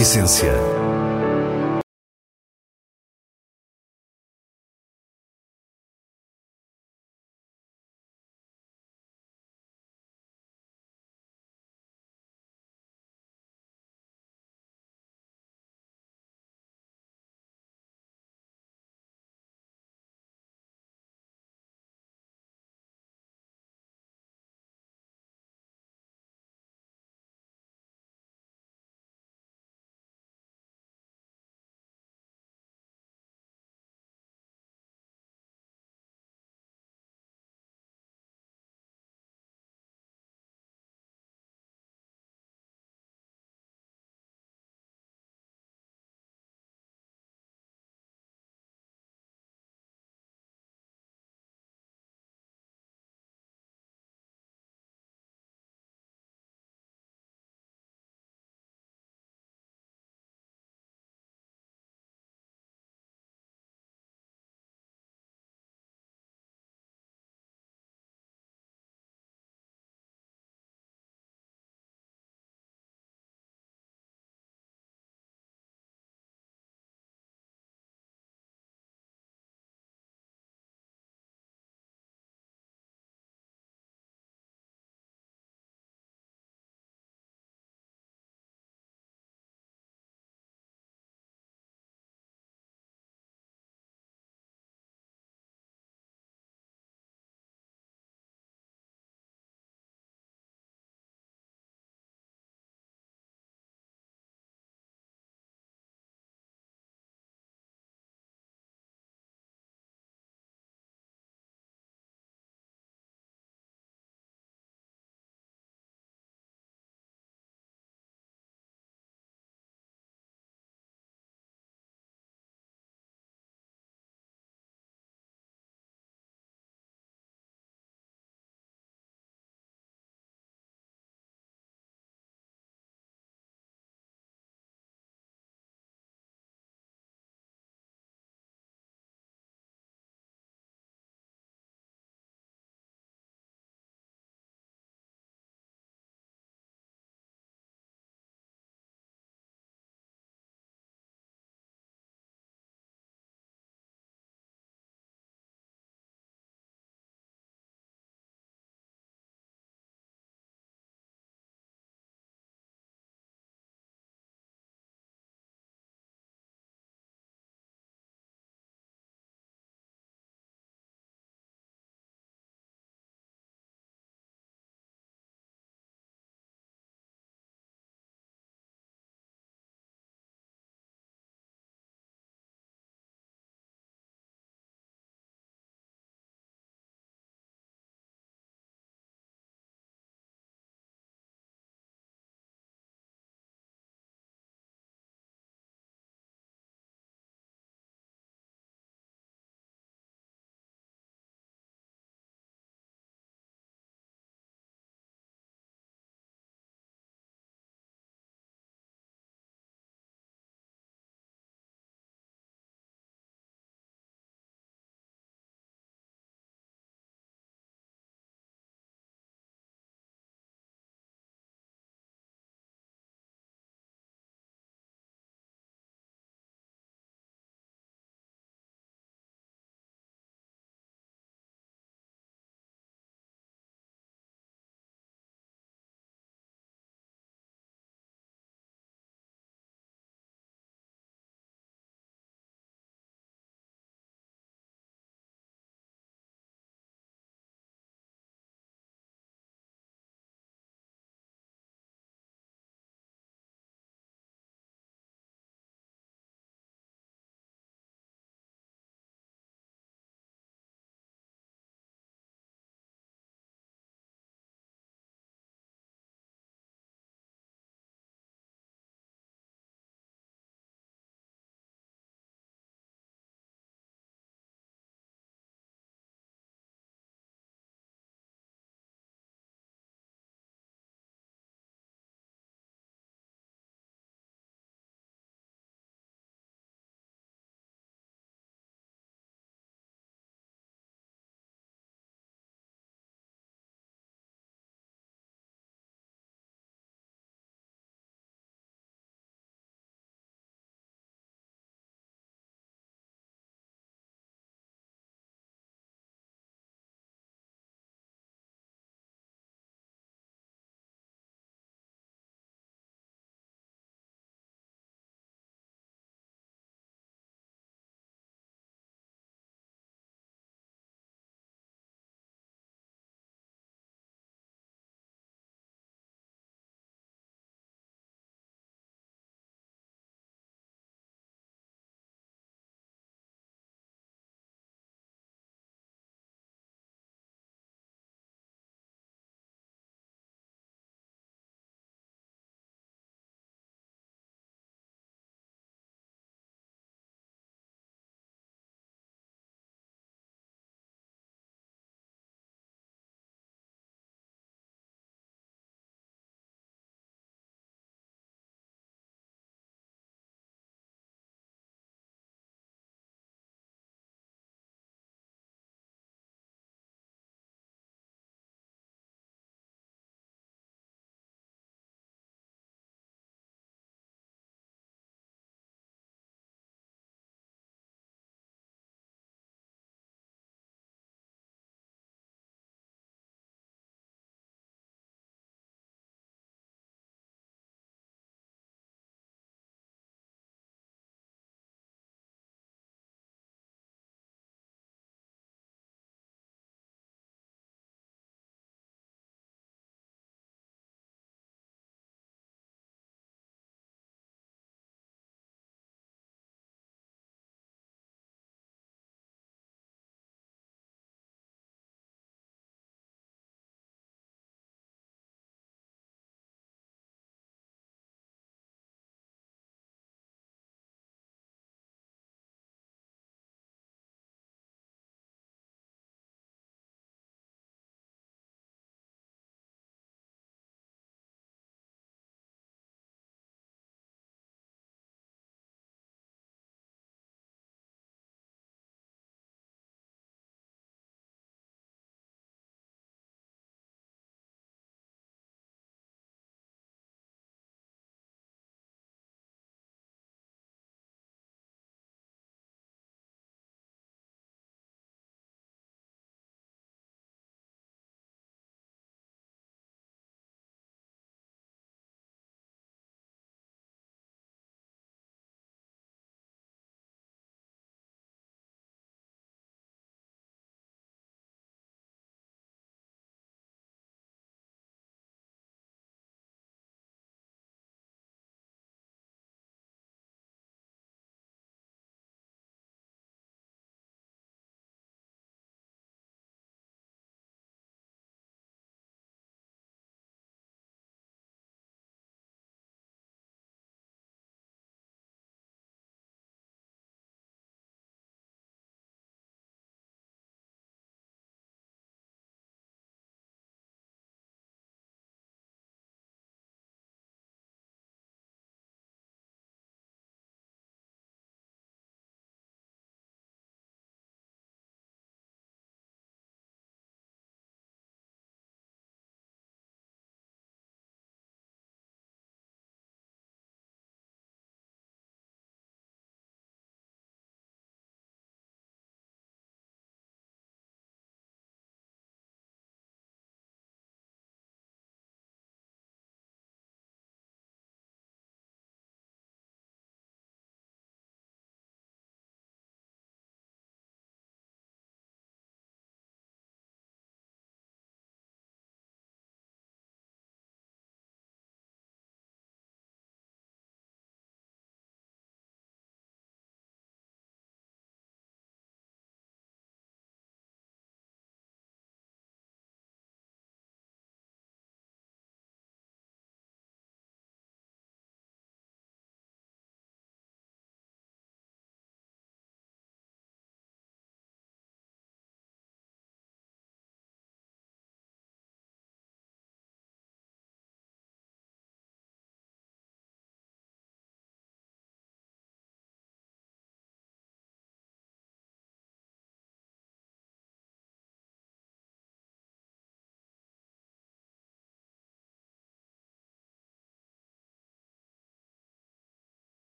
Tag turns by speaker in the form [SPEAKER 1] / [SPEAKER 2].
[SPEAKER 1] essência.